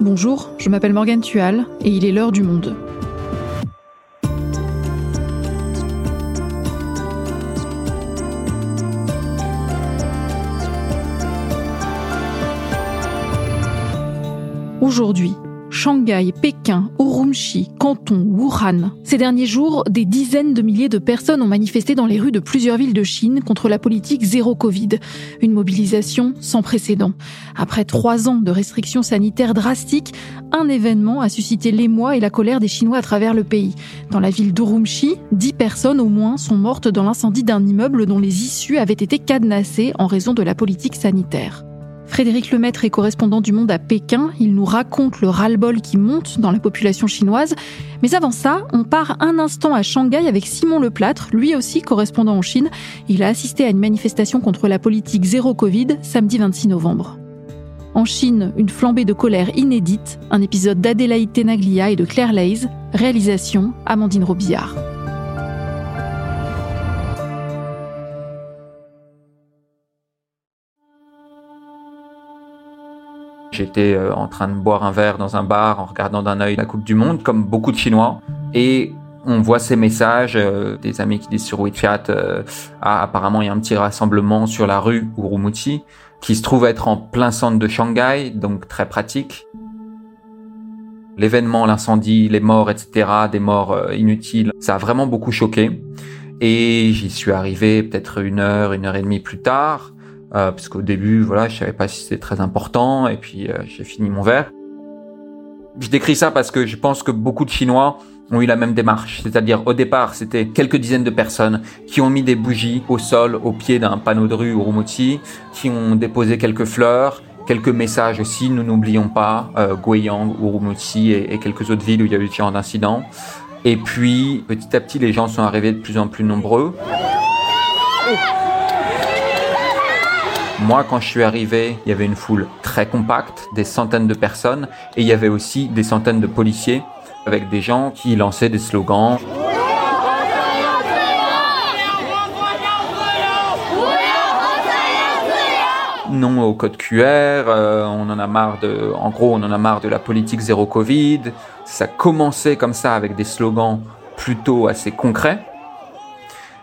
Bonjour, je m'appelle Morgane Tual et il est l'heure du monde. Aujourd'hui, Shanghai, Pékin, Urumqi, Canton, Wuhan. Ces derniers jours, des dizaines de milliers de personnes ont manifesté dans les rues de plusieurs villes de Chine contre la politique zéro Covid. Une mobilisation sans précédent. Après trois ans de restrictions sanitaires drastiques, un événement a suscité l'émoi et la colère des Chinois à travers le pays. Dans la ville d'Urumqi, dix personnes au moins sont mortes dans l'incendie d'un immeuble dont les issues avaient été cadenassées en raison de la politique sanitaire. Frédéric Lemaître est correspondant du Monde à Pékin. Il nous raconte le ras-le-bol qui monte dans la population chinoise. Mais avant ça, on part un instant à Shanghai avec Simon Leplâtre, lui aussi correspondant en Chine. Il a assisté à une manifestation contre la politique zéro Covid samedi 26 novembre. En Chine, une flambée de colère inédite, un épisode d'Adélaïde Tenaglia et de Claire Lays, réalisation Amandine Robillard. J'étais euh, en train de boire un verre dans un bar en regardant d'un œil la Coupe du Monde, comme beaucoup de Chinois. Et on voit ces messages euh, des amis qui disent sur WeChat euh, ah, apparemment il y a un petit rassemblement sur la rue Urumqi qui se trouve être en plein centre de Shanghai, donc très pratique. L'événement, l'incendie, les morts, etc., des morts inutiles, ça a vraiment beaucoup choqué. Et j'y suis arrivé peut-être une heure, une heure et demie plus tard euh, parce qu'au début, voilà, je savais pas si c'était très important, et puis euh, j'ai fini mon verre. Je décris ça parce que je pense que beaucoup de Chinois ont eu la même démarche, c'est-à-dire au départ, c'était quelques dizaines de personnes qui ont mis des bougies au sol, au pied d'un panneau de rue Urumqi, qui ont déposé quelques fleurs, quelques messages aussi, nous n'oublions pas, euh, Guiyang, Urumqi et, quelques autres villes où il y a eu ce genre d'incidents. Et puis, petit à petit, les gens sont arrivés de plus en plus nombreux. Moi, quand je suis arrivé, il y avait une foule très compacte, des centaines de personnes, et il y avait aussi des centaines de policiers avec des gens qui lançaient des slogans. Non au code QR, euh, on en a marre de, en gros, on en a marre de la politique zéro Covid. Ça commençait comme ça avec des slogans plutôt assez concrets.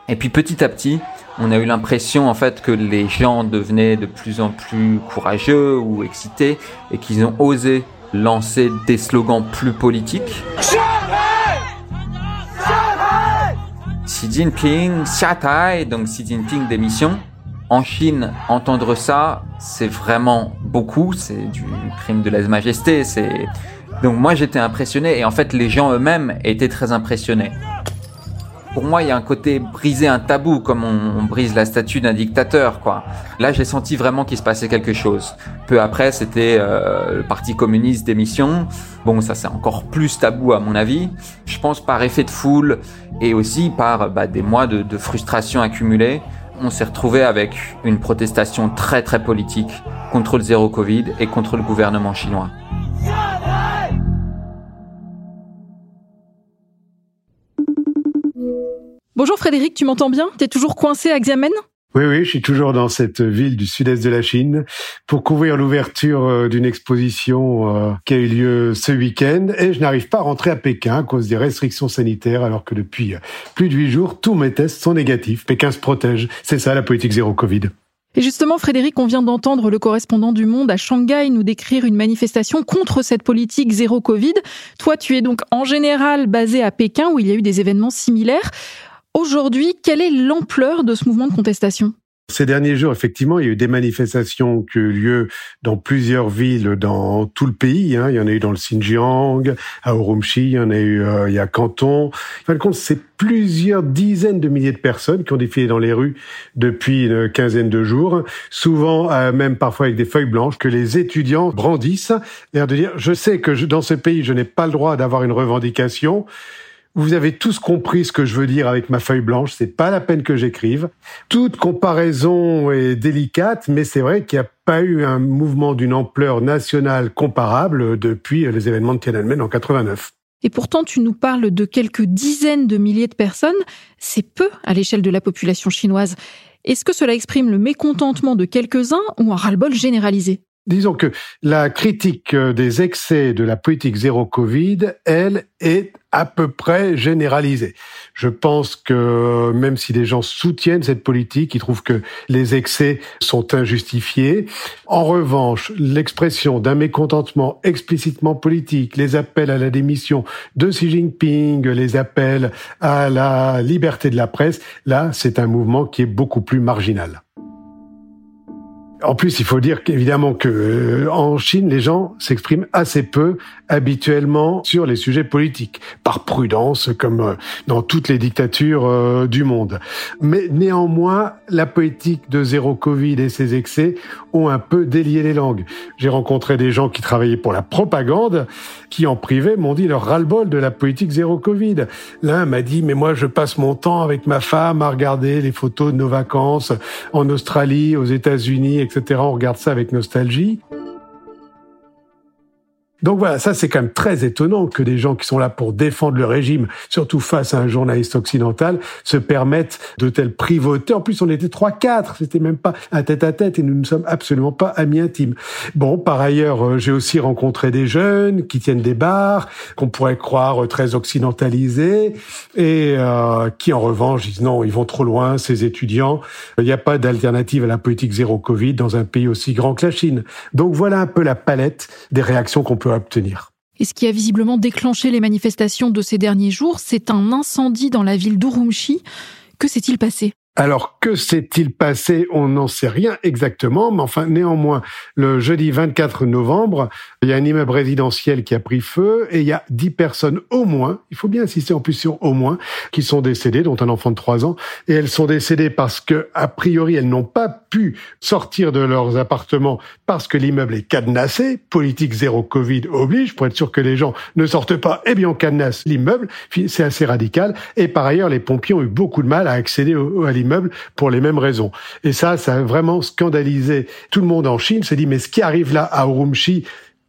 Et puis petit à petit, on a eu l'impression en fait que les gens devenaient de plus en plus courageux ou excités et qu'ils ont osé lancer des slogans plus politiques. Xi Jinping, Xia donc Xi Jinping démission. En Chine, entendre ça, c'est vraiment beaucoup, c'est du crime de lèse-majesté, c'est... Donc moi j'étais impressionné et en fait les gens eux-mêmes étaient très impressionnés pour moi, il y a un côté briser un tabou, comme on, brise la statue d'un dictateur, quoi. Là, j'ai senti vraiment qu'il se passait quelque chose. Peu après, c'était euh, le Parti communiste d'émission. Bon, ça c'est encore plus tabou à mon avis. Je pense par effet de foule et aussi par bah, des mois de, de frustration accumulée, on s'est retrouvé avec une protestation très très politique contre le zéro Covid et contre le gouvernement chinois. Bonjour Frédéric, tu m'entends bien? T'es toujours coincé à Xiamen? Oui, oui, je suis toujours dans cette ville du sud-est de la Chine pour couvrir l'ouverture euh, d'une exposition euh, qui a eu lieu ce week-end et je n'arrive pas à rentrer à Pékin à cause des restrictions sanitaires alors que depuis euh, plus de huit jours, tous mes tests sont négatifs. Pékin se protège. C'est ça la politique zéro Covid. Et justement, Frédéric, on vient d'entendre le correspondant du Monde à Shanghai nous décrire une manifestation contre cette politique zéro Covid. Toi, tu es donc en général basé à Pékin où il y a eu des événements similaires. Aujourd'hui, quelle est l'ampleur de ce mouvement de contestation? Ces derniers jours, effectivement, il y a eu des manifestations qui ont eu lieu dans plusieurs villes dans tout le pays. Hein. Il y en a eu dans le Xinjiang, à Urumqi, il y en a eu euh, il y a Canton. En fin de compte, c'est plusieurs dizaines de milliers de personnes qui ont défilé dans les rues depuis une quinzaine de jours, souvent euh, même parfois avec des feuilles blanches que les étudiants brandissent, l'air de dire, je sais que dans ce pays, je n'ai pas le droit d'avoir une revendication, vous avez tous compris ce que je veux dire avec ma feuille blanche. C'est pas la peine que j'écrive. Toute comparaison est délicate, mais c'est vrai qu'il n'y a pas eu un mouvement d'une ampleur nationale comparable depuis les événements de Tiananmen en 89. Et pourtant, tu nous parles de quelques dizaines de milliers de personnes. C'est peu à l'échelle de la population chinoise. Est-ce que cela exprime le mécontentement de quelques-uns ou un ras-le-bol généralisé? Disons que la critique euh, des excès de la politique zéro Covid, elle, est à peu près généralisée. Je pense que même si des gens soutiennent cette politique, ils trouvent que les excès sont injustifiés. En revanche, l'expression d'un mécontentement explicitement politique, les appels à la démission de Xi Jinping, les appels à la liberté de la presse, là, c'est un mouvement qui est beaucoup plus marginal. En plus, il faut dire qu'évidemment que euh, en Chine, les gens s'expriment assez peu habituellement sur les sujets politiques, par prudence, comme euh, dans toutes les dictatures euh, du monde. Mais néanmoins, la politique de zéro Covid et ses excès ont un peu délié les langues. J'ai rencontré des gens qui travaillaient pour la propagande, qui en privé m'ont dit leur ras-le-bol de la politique zéro Covid. L'un m'a dit, mais moi je passe mon temps avec ma femme à regarder les photos de nos vacances en Australie, aux États-Unis, etc. On regarde ça avec nostalgie. Donc voilà, ça c'est quand même très étonnant que des gens qui sont là pour défendre le régime, surtout face à un journaliste occidental, se permettent de telles privautés. En plus, on était trois, quatre, c'était même pas un tête-à-tête et nous ne sommes absolument pas amis intimes. Bon, par ailleurs, euh, j'ai aussi rencontré des jeunes qui tiennent des bars, qu'on pourrait croire très occidentalisés et euh, qui en revanche disent non, ils vont trop loin, ces étudiants. Il n'y a pas d'alternative à la politique zéro Covid dans un pays aussi grand que la Chine. Donc voilà un peu la palette des réactions qu'on peut Et ce qui a visiblement déclenché les manifestations de ces derniers jours, c'est un incendie dans la ville d'Urumqi. Que s'est-il passé? Alors, que s'est-il passé? On n'en sait rien exactement, mais enfin, néanmoins, le jeudi 24 novembre, il y a un immeuble résidentiel qui a pris feu et il y a dix personnes au moins, il faut bien insister en plus sur au moins, qui sont décédées, dont un enfant de trois ans, et elles sont décédées parce que, a priori, elles n'ont pas pu sortir de leurs appartements parce que l'immeuble est cadenassé, politique zéro Covid oblige, pour être sûr que les gens ne sortent pas, eh bien on cadenasse l'immeuble, c'est assez radical, et par ailleurs, les pompiers ont eu beaucoup de mal à accéder à l'immeuble pour les mêmes raisons. Et ça, ça a vraiment scandalisé tout le monde en Chine. Se dit mais ce qui arrive là à Urumqi,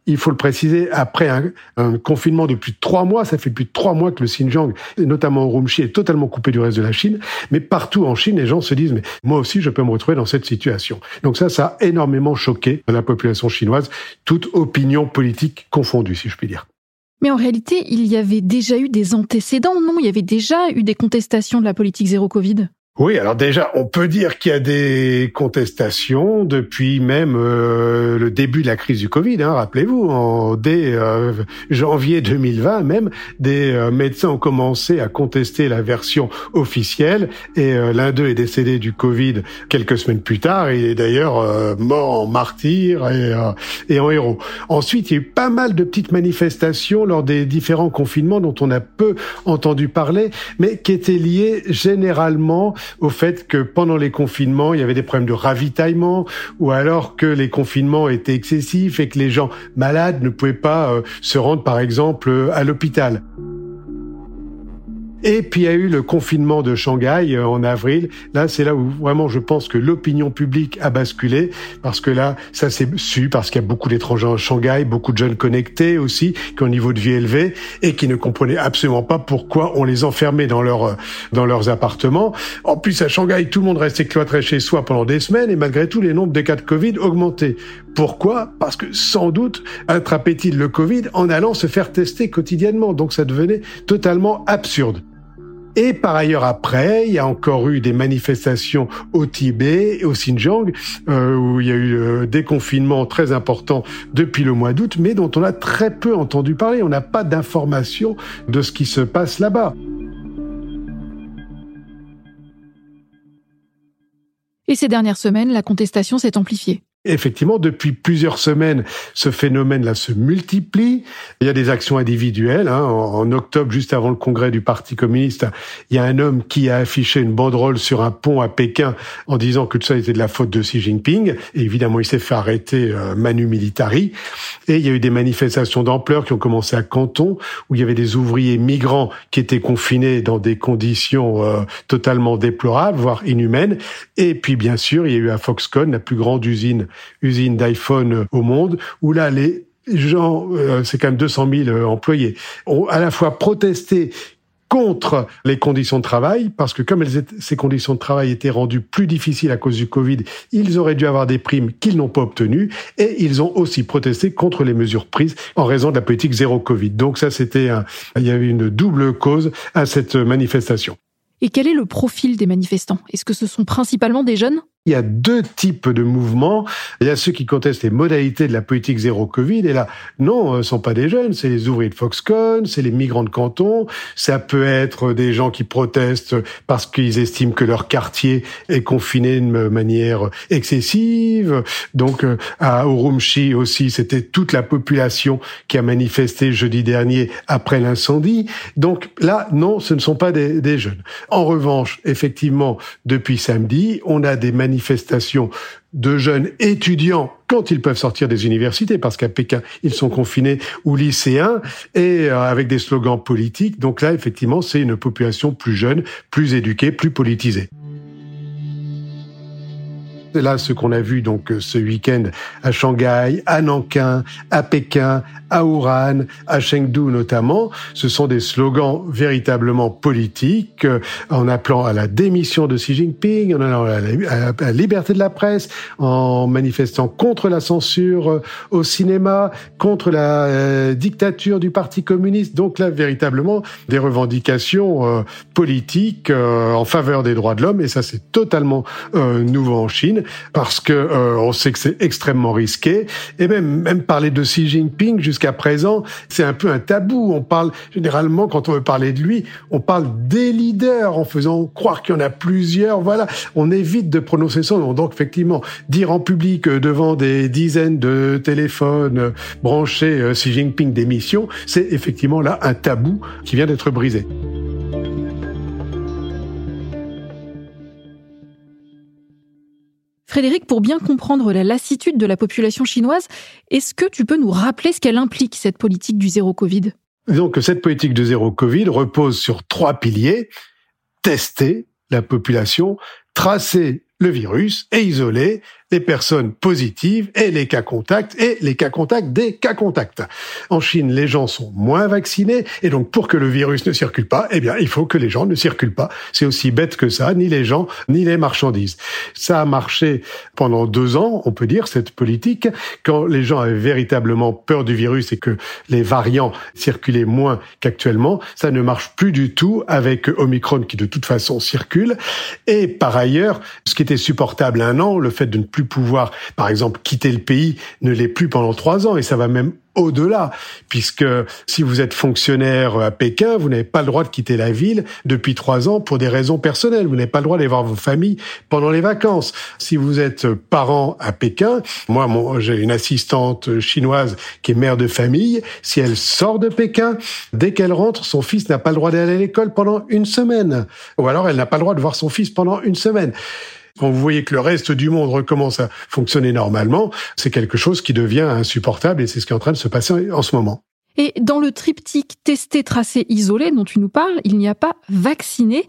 il faut le préciser, après un, confinement de plus de trois mois, ça fait plus de trois mois que le Xinjiang, notamment Urumqi, est totalement coupé du reste de la Chine. Mais partout en Chine, les gens se disent, mais moi aussi, je peux me retrouver dans cette situation. Donc ça, ça a énormément choqué la population chinoise, toute opinion politique confondue, si je puis dire. Mais en réalité, il y avait déjà eu des antécédents, non? Il y avait déjà eu des contestations de la politique zéro Covid? Oui, alors déjà, on peut dire qu'il y a des contestations depuis même euh, le début de la crise du Covid. Hein, Rappelez-vous, dès euh, janvier 2020, même des euh, médecins ont commencé à contester la version officielle. Et l'un d'eux est décédé du Covid quelques semaines plus tard. Il est d'ailleurs mort en martyr et en héros. Ensuite, il y a eu pas mal de petites manifestations lors des différents confinements dont on a peu entendu parler, mais qui étaient liées généralement au fait que pendant les confinements, il y avait des problèmes de ravitaillement, ou alors que les confinements étaient excessifs et que les gens malades ne pouvaient pas euh, se rendre, par exemple, euh, à l'hôpital. Et puis il y a eu le confinement de Shanghai euh, en avril. Là, c'est là où vraiment je pense que l'opinion publique a basculé parce que là, ça s'est su parce qu'il y a beaucoup d'étrangers à Shanghai, beaucoup de jeunes connectés aussi qui ont un niveau de vie élevé et qui ne comprenaient absolument pas pourquoi on les enfermait dans leur euh, dans leurs appartements. En plus à Shanghai, tout le monde restait cloîtré chez soi pendant des semaines et malgré tout les nombres de cas de Covid augmentaient. Pourquoi? Parce que sans doute attrapait-il le Covid en allant se faire tester quotidiennement. Donc ça devenait totalement absurde. Et par ailleurs, après, il y a encore eu des manifestations au Tibet et au Xinjiang, euh, où il y a eu euh, des confinements très importants depuis le mois d'août, mais dont on a très peu entendu parler. On n'a pas d'informations de ce qui se passe là-bas. Et ces dernières semaines, la contestation s'est amplifiée effectivement, depuis plusieurs semaines, ce phénomène-là se multiplie. Il y a des actions individuelles. Hein. En, octobre, juste avant le congrès du Parti communiste, il y a un homme qui a affiché une banderole sur un pont à Pékin en disant que tout ça était de la faute de Xi Jinping. Évidemment, il s'est fait arrêter euh, manu militari. Et il y a eu des manifestations d'ampleur qui ont commencé à Canton, où il y avait des ouvriers migrants qui étaient confinés dans des conditions euh, totalement déplorables, voire inhumaines. Et puis, bien sûr, il y a eu à Foxconn, la plus grande usine usine d'iPhone au monde, où là, les gens, euh, c'est quand même 200 000 euh, employés, ont à la fois protesté contre les conditions de travail, parce que comme ces conditions de travail étaient rendues plus difficiles à cause du Covid, ils auraient dû avoir des primes qu'ils n'ont pas obtenues, et ils ont aussi protesté contre les mesures prises en raison de la politique zéro Covid. Donc ça, c'était il y avait une double cause à cette manifestation. Et quel est le profil des manifestants? Est-ce que ce sont principalement des jeunes? Il y a deux types de mouvements. Il y a ceux qui contestent les modalités de la politique zéro Covid. Et là, non, ce sont pas des jeunes, c'est les ouvriers de Foxconn, c'est les migrants de canton. Ça peut être des gens qui protestent parce qu'ils estiment que leur quartier est confiné de manière excessive. Donc, euh, à Urumqi aussi, c'était toute la population qui a manifesté jeudi dernier après l'incendie. Donc là, non, ce ne sont pas des jeunes. En revanche, effectivement, depuis samedi, on a des manifestations de jeunes étudiants quand ils peuvent sortir des universités, parce qu'à Pékin, ils sont confinés, ou lycéens, et euh, avec des slogans politiques. Donc là, effectivement, c'est une population plus jeune, plus éduquée, plus politisée. Là, ce qu'on a vu donc ce week-end à Shanghai, à Nankin, à Pékin, à Wuhan, à Chengdu notamment, ce sont des slogans véritablement politiques euh, en appelant à la démission de Xi Jinping, en allant à la, liberté de la presse, en manifestant contre la censure euh, au cinéma, contre la euh, dictature du Parti communiste. Donc là, véritablement, des revendications politiques en faveur des droits de l'homme, et ça c'est totalement nouveau en Chine parce que on sait que c'est extrêmement risqué, et même même parler de Xi Jinping jusqu'à présent, c'est un peu un tabou. On parle généralement quand on veut parler de lui, on parle des leaders en faisant croire qu'il y en a plusieurs. Voilà, on évite de prononcer son nom. Donc effectivement, dire en public euh, devant des dizaines de téléphones euh, branchés euh, Xi Jinping démission, c'est effectivement là un tabou qui vient d'être brisé. Frédéric, pour bien comprendre la lassitude de la population chinoise, est-ce que tu peux nous rappeler ce qu'elle implique, cette politique du zéro Covid? Disons que cette politique de zéro Covid repose sur trois piliers. Tester la population, tracer le virus et isoler les personnes positives et les cas contacts et les cas contacts des cas contacts. En Chine, les gens sont moins vaccinés et donc pour que le virus ne circule pas, eh bien, il faut que les gens ne circulent pas. C'est aussi bête que ça, ni les gens, ni les marchandises. Ça a marché pendant deux ans, on peut dire, cette politique, quand les gens avaient véritablement peur du virus et que les variants circulaient moins qu'actuellement. Ça ne marche plus du tout avec Omicron qui de toute façon circule. Et par ailleurs, ce qui était supportable un an, le fait de ne plus pouvoir, par exemple, quitter le pays, ne l'est plus pendant trois ans, et ça va même au-delà, puisque si vous êtes fonctionnaire à Pékin, vous n'avez pas le droit de quitter la ville depuis trois ans pour des raisons personnelles. Vous n'avez pas le droit d'aller voir vos familles pendant les vacances. Si vous êtes parent à Pékin, moi, j'ai une assistante chinoise qui est mère de famille. Si elle sort de Pékin, dès qu'elle rentre, son fils n'a pas le droit d'aller à l'école pendant une semaine. Ou alors, elle n'a pas le droit de voir son fils pendant une semaine quand vous voyez que le reste du monde recommence à fonctionner normalement, c'est quelque chose qui devient insupportable et c'est ce qui est en train de se passer en ce moment. Et dans le triptyque testé, tracé, isolé dont tu nous parles, il n'y a pas vacciné.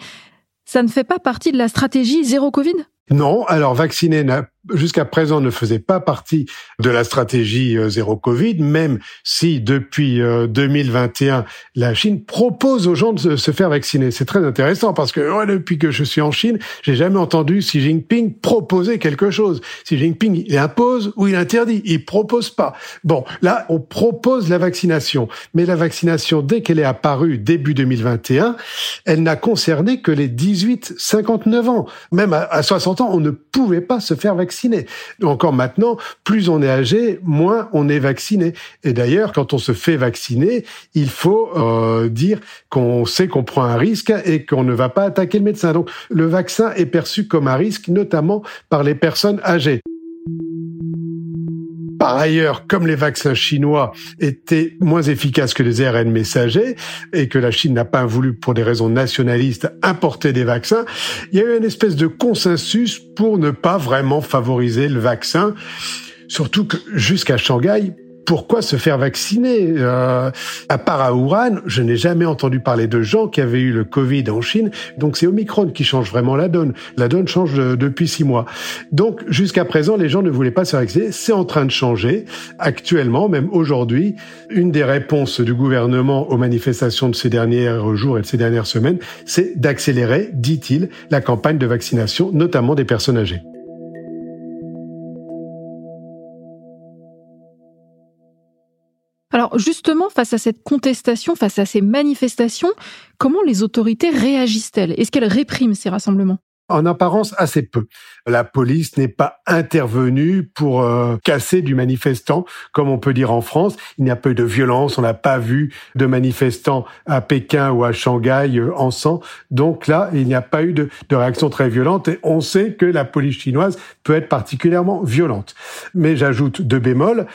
Ça ne fait pas partie de la stratégie zéro Covid? Non, alors vacciné jusqu'à présent ne faisait pas partie de la stratégie euh, zéro Covid, même si depuis 2021, euh, la Chine propose aux gens de se faire vacciner. C'est très intéressant parce que depuis que je suis en Chine, j'ai jamais entendu Xi Jinping proposer quelque chose. Xi Jinping, il impose ou il interdit, il propose pas. Bon, là, on propose la vaccination, mais la vaccination, dès qu'elle est apparue début 2021, elle n'a concerné que les 18-59 ans. Même à 60 ans, on ne pouvait pas se faire vacciner encore maintenant, plus on est âgé, moins on est vacciné. Et d'ailleurs, quand on se fait vacciner, il faut euh, dire qu'on sait qu'on prend un risque et qu'on ne va pas attaquer le médecin. Donc le vaccin est perçu comme un risque, notamment par les personnes âgées. Par ailleurs, comme les vaccins chinois étaient moins efficaces que les ARN messagers et que la Chine n'a pas voulu, pour des raisons nationalistes, importer des vaccins, il y a eu une espèce de consensus pour ne pas vraiment favoriser le vaccin. Surtout que jusqu'à Shanghai, pourquoi se faire vacciner euh, À part à je n'ai jamais entendu parler de gens qui avaient eu le Covid en Chine. Donc c'est Omicron qui change vraiment la donne. La donne change depuis six mois. Donc jusqu'à présent, les gens ne voulaient pas se faire vacciner. C'est en train de changer. Actuellement, même aujourd'hui, une des réponses du gouvernement aux manifestations de ces derniers jours et de ces dernières semaines, c'est d'accélérer, dit-il, la campagne de vaccination, notamment des personnes âgées. Alors justement, face à cette contestation, face à ces manifestations, comment les autorités réagissent-elles? Est-ce qu'elles répriment ces rassemblements? En apparence assez peu. La police n'est pas intervenue pour euh, casser du manifestant, comme on peut dire en France. Il n'y a pas eu de violence, on n'a pas vu de manifestants à Pékin ou à Shanghai euh, en sang. Donc là, il n'y a pas eu de, de réaction très violente et on sait que la police chinoise peut être particulièrement violente. Mais j'ajoute deux bémols.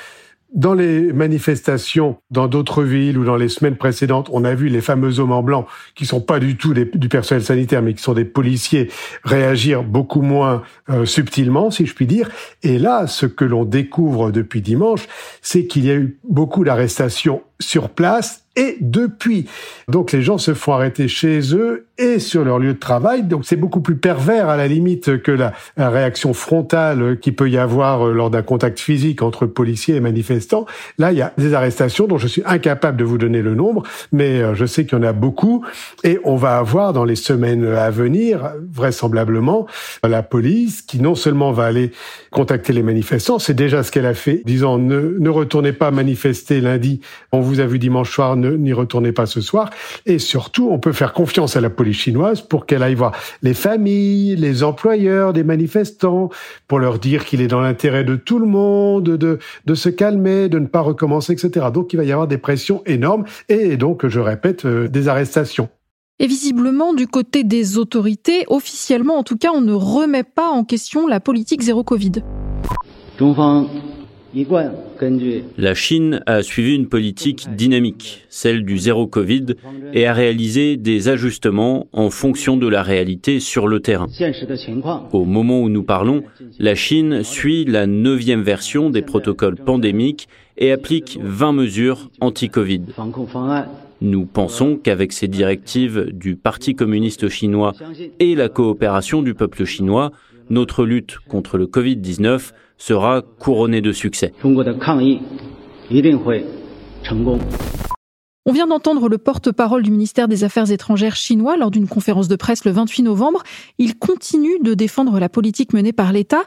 Dans les manifestations dans d'autres villes ou dans les semaines précédentes, on a vu les fameux hommes en blanc, qui sont pas du tout du personnel sanitaire, mais qui sont des policiers, réagir beaucoup moins euh, subtilement, si je puis dire. Et là, ce que l'on découvre depuis dimanche, c'est qu'il y a eu beaucoup d'arrestations sur place et depuis. Donc les gens se font arrêter chez eux et sur leur lieu de travail. Donc c'est beaucoup plus pervers à la limite que la, réaction frontale qui peut y avoir euh, lors d'un contact physique entre policiers et manifestants. Là, il y a des arrestations dont je suis incapable de vous donner le nombre, mais euh, je sais qu'il y en a beaucoup et on va avoir dans les semaines à venir, vraisemblablement, la police qui non seulement va aller contacter les manifestants, c'est déjà ce qu'elle a fait, disant ne, ne retournez pas manifester lundi, on vous a vu dimanche soir, n'y retournez pas ce soir. Et surtout, on peut faire confiance à la police chinoise pour qu'elle aille voir les familles, les employeurs des manifestants, pour leur dire qu'il est dans l'intérêt de tout le monde de, de se calmer, de ne pas recommencer, etc. Donc il va y avoir des pressions énormes et donc, je répète, euh, des arrestations. Et visiblement, du côté des autorités, officiellement en tout cas, on ne remet pas en question la politique zéro Covid. La Chine a suivi une politique dynamique, celle du zéro Covid, et a réalisé des ajustements en fonction de la réalité sur le terrain. Au moment où nous parlons, la Chine suit la neuvième version des protocoles pandémiques et applique 20 mesures anti-Covid. Nous pensons qu'avec ces directives du Parti communiste chinois et la coopération du peuple chinois, notre lutte contre le Covid-19 sera couronné de succès. On vient d'entendre le porte-parole du ministère des Affaires étrangères chinois lors d'une conférence de presse le 28 novembre. Il continue de défendre la politique menée par l'État.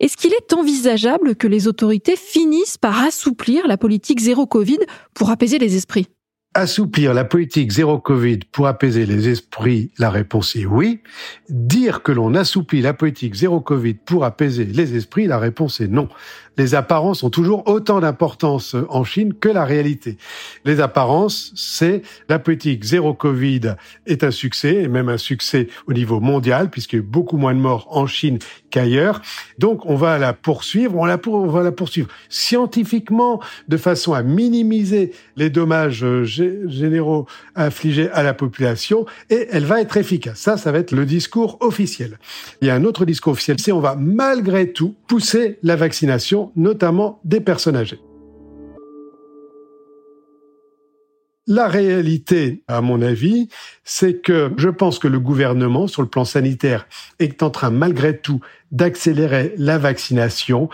Est-ce qu'il est envisageable que les autorités finissent par assouplir la politique zéro Covid pour apaiser les esprits? Assouplir la politique zéro Covid pour apaiser les esprits, la réponse est oui. Dire que l'on assouplit la politique zéro Covid pour apaiser les esprits, la réponse est non les apparences ont toujours autant d'importance en Chine que la réalité. Les apparences, c'est la politique zéro Covid est un succès, et même un succès au niveau mondial, puisqu'il y a eu beaucoup moins de morts en Chine qu'ailleurs. Donc, on va la poursuivre, on, on va la poursuivre scientifiquement, de façon à minimiser les dommages euh, généraux infligés à la population, et elle va être efficace. Ça, ça va être le discours officiel. Il y a un autre discours officiel, c'est on va malgré tout pousser la vaccination notamment des personnes âgées. La réalité, à mon avis, c'est que je pense que le gouvernement, sur le plan sanitaire, est en train, malgré tout, d'accélérer la vaccination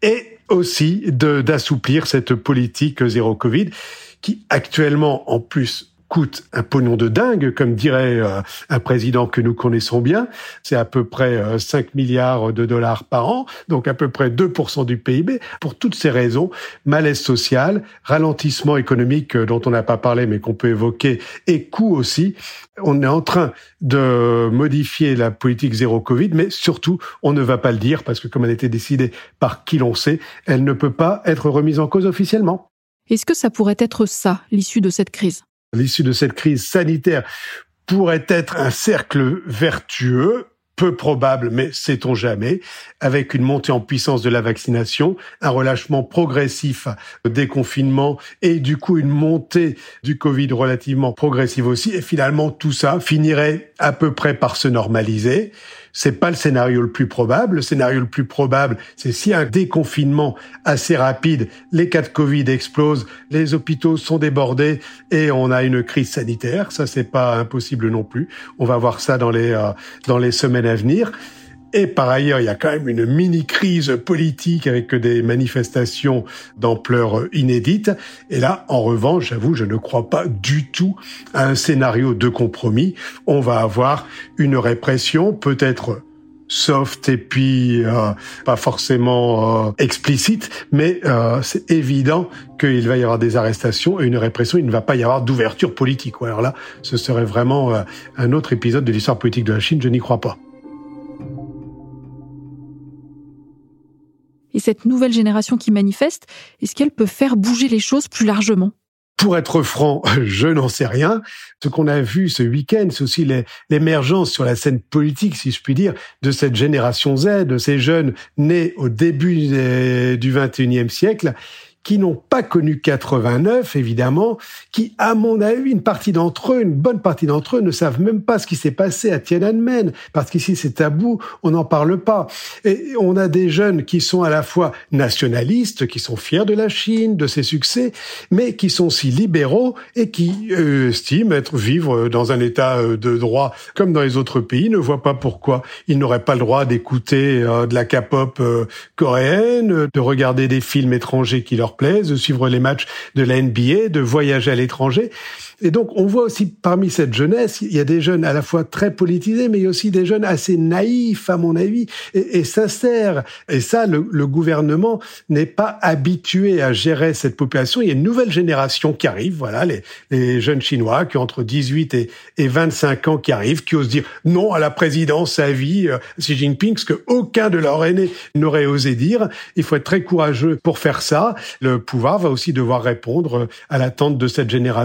et aussi d'assouplir cette politique zéro Covid qui actuellement, en plus, coûte un pognon de dingue, comme dirait euh, un président que nous connaissons bien. C'est à peu près 5 euh, milliards de dollars par an, donc à peu près 2% du PIB. Pour toutes ces raisons, malaise social, ralentissement économique euh, dont on n'a pas parlé mais qu'on peut évoquer, et coût aussi, on est en train de modifier la politique zéro Covid, mais surtout, on ne va pas le dire parce que comme elle a été décidée par qui l'on sait, elle ne peut pas être remise en cause officiellement. Est-ce que ça pourrait être ça, l'issue de cette crise? L'issue de cette crise sanitaire pourrait être un cercle vertueux, peu probable, mais sait-on jamais, avec une montée en puissance de la vaccination, un relâchement progressif des confinements et du coup une montée du Covid relativement progressive aussi. Et finalement, tout ça finirait à peu près par se normaliser. C'est pas le scénario le plus probable. Le scénario le plus probable, c'est si un déconfinement assez rapide, les cas de Covid explosent, les hôpitaux sont débordés et on a une crise sanitaire. Ça, c'est pas impossible non plus. On va voir ça dans les euh, dans les semaines à venir. Et par ailleurs, il y a quand même une mini-crise politique avec des manifestations d'ampleur inédite. Et là, en revanche, j'avoue, je ne crois pas du tout à un scénario de compromis. On va avoir une répression peut-être soft et puis euh, pas forcément euh, explicite, mais euh, c'est évident qu'il va y avoir des arrestations et une répression. Il ne va pas y avoir d'ouverture politique. Alors là, ce serait vraiment un autre épisode de l'histoire politique de la Chine. Je n'y crois pas. Et cette nouvelle génération qui manifeste, est-ce qu'elle peut faire bouger les choses plus largement? Pour être franc, je n'en sais rien. Ce qu'on a vu ce week-end, c'est aussi l'émergence sur la scène politique, si je puis dire, de cette génération Z, de ces jeunes nés au début du 21e siècle, qui n'ont pas connu 89, évidemment, qui, à mon avis, une partie d'entre eux, une bonne partie d'entre eux, ne savent même pas ce qui s'est passé à Tiananmen, parce qu'ici c'est tabou, on n'en parle pas. Et on a des jeunes qui sont à la fois nationalistes, qui sont fiers de la Chine, de ses succès, mais qui sont aussi libéraux et qui euh, estiment être vivre dans un état euh, de droit comme dans les autres pays, ne voient pas pourquoi ils n'auraient pas le droit d'écouter euh, de la K-pop coréenne, de regarder des films étrangers qui leur de suivre les matchs de la NBA, de voyager à l'étranger. Et donc, on voit aussi parmi cette jeunesse, il y a des jeunes à la fois très politisés, mais il y a aussi des jeunes assez naïfs, à mon avis, et, sincères. Et ça, le, gouvernement n'est pas habitué à gérer cette population. Il y a une nouvelle génération qui arrive, voilà, les, jeunes Chinois qui ont entre 18 et, et 25 ans qui arrivent, qui osent dire non à la présidence à vie, euh, Xi Jinping, ce que aucun de leurs aînés n'aurait osé dire. Il faut être très courageux pour faire ça. Le pouvoir va aussi devoir répondre à l'attente de cette génération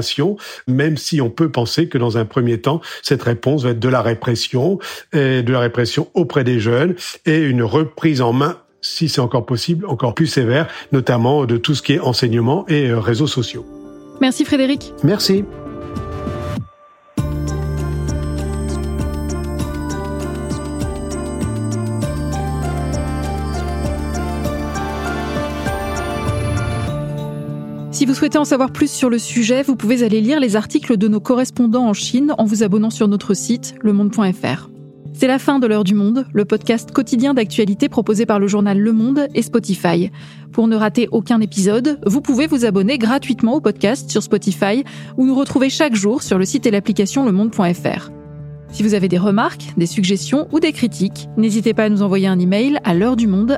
même si on peut penser que dans un premier temps, cette réponse va être de la répression, et de la répression auprès des jeunes et une reprise en main si c'est encore possible, encore plus sévère, notamment de tout ce qui est enseignement et euh, réseaux sociaux. Merci Frédéric. Merci. Si vous souhaitez en savoir plus sur le sujet, vous pouvez aller lire les articles de nos correspondants en Chine en vous abonnant sur notre site lemonde.fr. C'est la fin de l'heure du monde, le podcast quotidien d'actualité proposé par le journal Le Monde et Spotify. Pour ne rater aucun épisode, vous pouvez vous abonner gratuitement au podcast sur Spotify ou nous retrouver chaque jour sur le site et l'application lemonde.fr. Si vous avez des remarques, des suggestions ou des critiques, n'hésitez pas à nous envoyer un email à l'heure du monde